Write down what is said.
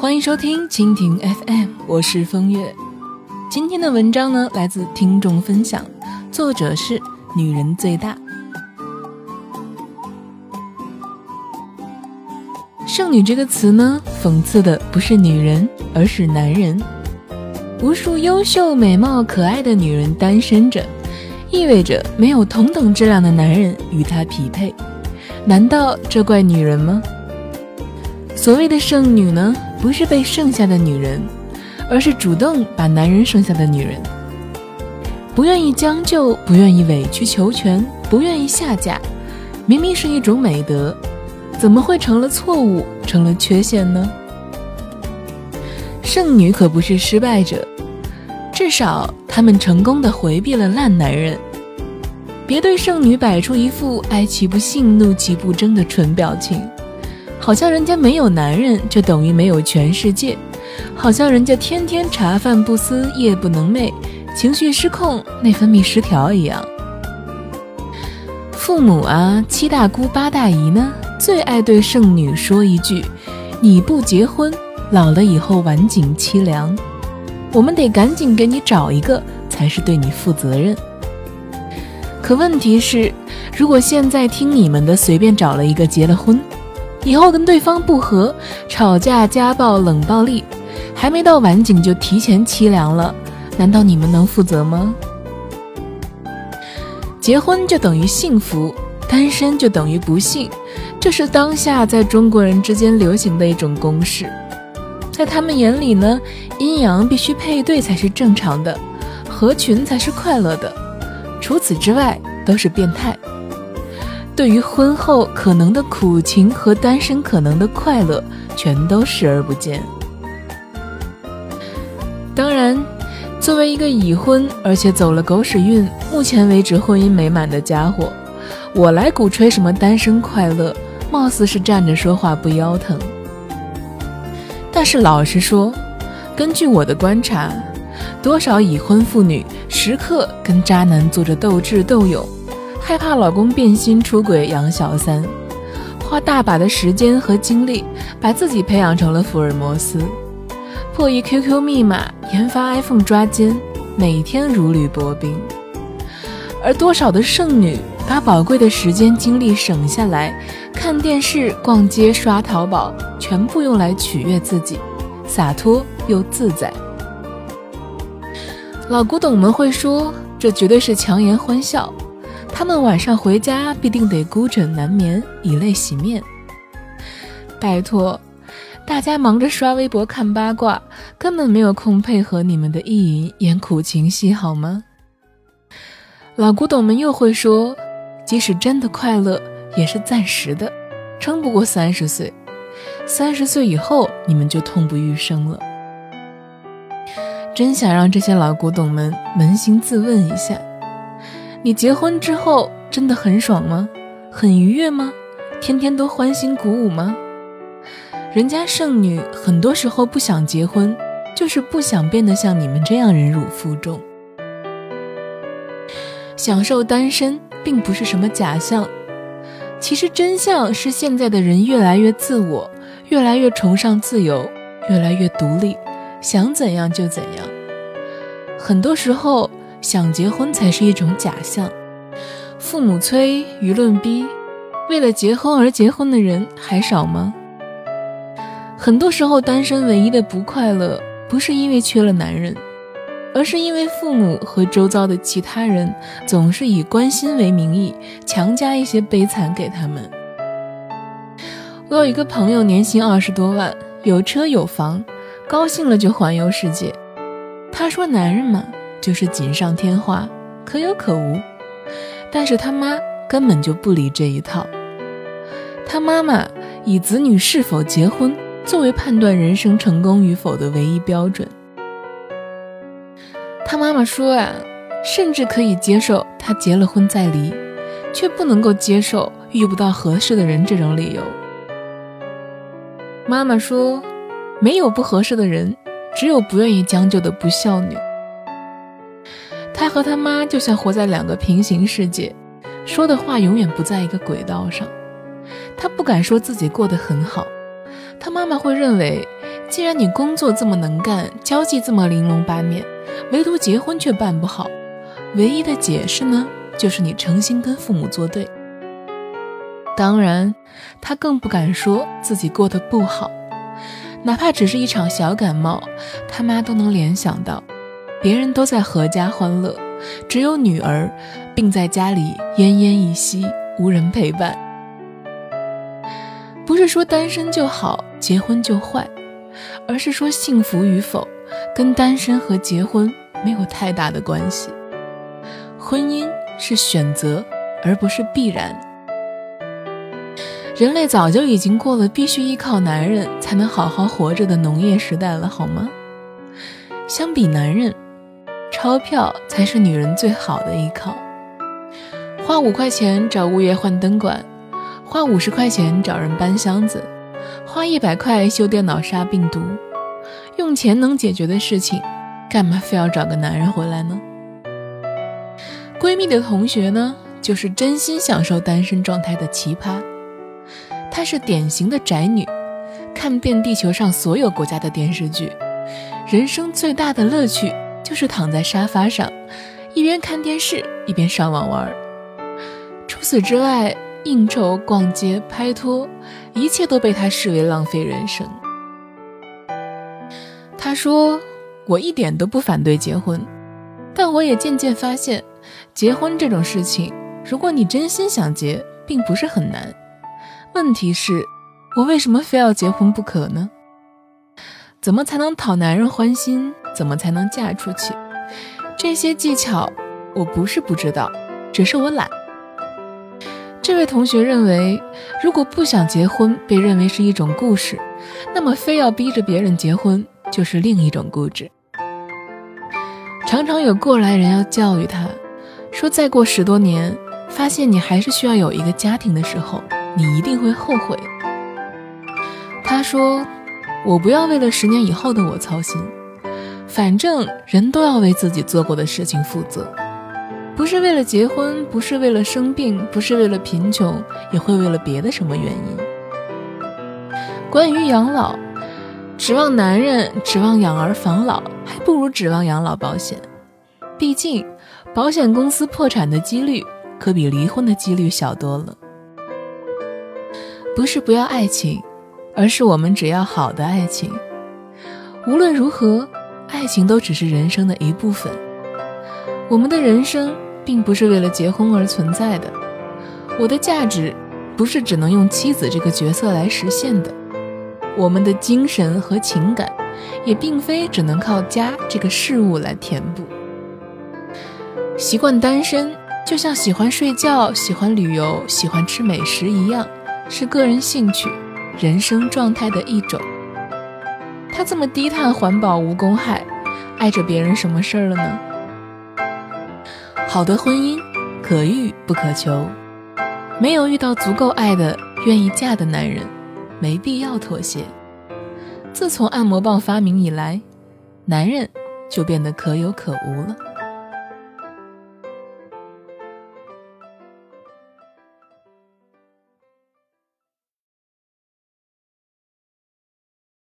欢迎收听蜻蜓 FM，我是风月。今天的文章呢，来自听众分享，作者是女人最大。剩女这个词呢，讽刺的不是女人，而是男人。无数优秀、美貌、可爱的女人单身着，意味着没有同等质量的男人与她匹配。难道这怪女人吗？所谓的剩女呢，不是被剩下的女人，而是主动把男人剩下的女人。不愿意将就，不愿意委曲求全，不愿意下嫁，明明是一种美德，怎么会成了错误，成了缺陷呢？剩女可不是失败者，至少她们成功的回避了烂男人。别对剩女摆出一副哀其不幸，怒其不争的蠢表情，好像人家没有男人就等于没有全世界，好像人家天天茶饭不思，夜不能寐，情绪失控，内分泌失调一样。父母啊，七大姑八大姨呢，最爱对剩女说一句：“你不结婚，老了以后晚景凄凉。我们得赶紧给你找一个，才是对你负责任。”可问题是，如果现在听你们的，随便找了一个结了婚，以后跟对方不和，吵架、家暴、冷暴力，还没到晚景就提前凄凉了，难道你们能负责吗？结婚就等于幸福，单身就等于不幸，这是当下在中国人之间流行的一种公式。在他们眼里呢，阴阳必须配对才是正常的，合群才是快乐的。除此之外都是变态。对于婚后可能的苦情和单身可能的快乐，全都视而不见。当然，作为一个已婚而且走了狗屎运、目前为止婚姻美满的家伙，我来鼓吹什么单身快乐，貌似是站着说话不腰疼。但是老实说，根据我的观察。多少已婚妇女时刻跟渣男做着斗智斗勇，害怕老公变心出轨养小三，花大把的时间和精力把自己培养成了福尔摩斯，破译 QQ 密码，研发 iPhone 抓奸，每天如履薄冰。而多少的剩女把宝贵的时间精力省下来，看电视、逛街、刷淘宝，全部用来取悦自己，洒脱又自在。老古董们会说，这绝对是强颜欢笑。他们晚上回家必定得孤枕难眠，以泪洗面。拜托，大家忙着刷微博看八卦，根本没有空配合你们的意淫演苦情戏，好吗？老古董们又会说，即使真的快乐，也是暂时的，撑不过三十岁。三十岁以后，你们就痛不欲生了。真想让这些老古董们扪心自问一下：你结婚之后真的很爽吗？很愉悦吗？天天都欢欣鼓舞吗？人家剩女很多时候不想结婚，就是不想变得像你们这样忍辱负重。享受单身并不是什么假象，其实真相是现在的人越来越自我，越来越崇尚自由，越来越独立。想怎样就怎样，很多时候想结婚才是一种假象。父母催，舆论逼，为了结婚而结婚的人还少吗？很多时候单身唯一的不快乐，不是因为缺了男人，而是因为父母和周遭的其他人总是以关心为名义，强加一些悲惨给他们。我有一个朋友，年薪二十多万，有车有房。高兴了就环游世界。他说：“男人嘛，就是锦上添花，可有可无。”但是他妈根本就不理这一套。他妈妈以子女是否结婚作为判断人生成功与否的唯一标准。他妈妈说：“啊，甚至可以接受他结了婚再离，却不能够接受遇不到合适的人这种理由。”妈妈说。没有不合适的人，只有不愿意将就的不孝女。他和他妈就像活在两个平行世界，说的话永远不在一个轨道上。他不敢说自己过得很好，他妈妈会认为既然你工作这么能干，交际这么玲珑八面，唯独结婚却办不好，唯一的解释呢，就是你诚心跟父母作对。当然，他更不敢说自己过得不好，哪怕只是一场小感冒，他妈都能联想到，别人都在阖家欢乐，只有女儿病在家里奄奄一息，无人陪伴。不是说单身就好，结婚就坏。而是说幸福与否，跟单身和结婚没有太大的关系。婚姻是选择，而不是必然。人类早就已经过了必须依靠男人才能好好活着的农业时代了，好吗？相比男人，钞票才是女人最好的依靠。花五块钱找物业换灯管，花五十块钱找人搬箱子。花一百块修电脑杀病毒，用钱能解决的事情，干嘛非要找个男人回来呢？闺蜜的同学呢，就是真心享受单身状态的奇葩。她是典型的宅女，看遍地球上所有国家的电视剧，人生最大的乐趣就是躺在沙发上，一边看电视一边上网玩。除此之外，应酬、逛街、拍拖。一切都被他视为浪费人生。他说：“我一点都不反对结婚，但我也渐渐发现，结婚这种事情，如果你真心想结，并不是很难。问题是，我为什么非要结婚不可呢？怎么才能讨男人欢心？怎么才能嫁出去？这些技巧，我不是不知道，只是我懒。”这位同学认为，如果不想结婚被认为是一种故事，那么非要逼着别人结婚就是另一种固执。常常有过来人要教育他，说再过十多年，发现你还是需要有一个家庭的时候，你一定会后悔。他说：“我不要为了十年以后的我操心，反正人都要为自己做过的事情负责。”不是为了结婚，不是为了生病，不是为了贫穷，也会为了别的什么原因。关于养老，指望男人，指望养儿防老，还不如指望养老保险。毕竟，保险公司破产的几率可比离婚的几率小多了。不是不要爱情，而是我们只要好的爱情。无论如何，爱情都只是人生的一部分。我们的人生。并不是为了结婚而存在的，我的价值不是只能用妻子这个角色来实现的，我们的精神和情感也并非只能靠家这个事物来填补。习惯单身，就像喜欢睡觉、喜欢旅游、喜欢吃美食一样，是个人兴趣、人生状态的一种。他这么低碳环保无公害，碍着别人什么事儿了呢？好的婚姻，可遇不可求。没有遇到足够爱的、愿意嫁的男人，没必要妥协。自从按摩棒发明以来，男人就变得可有可无了。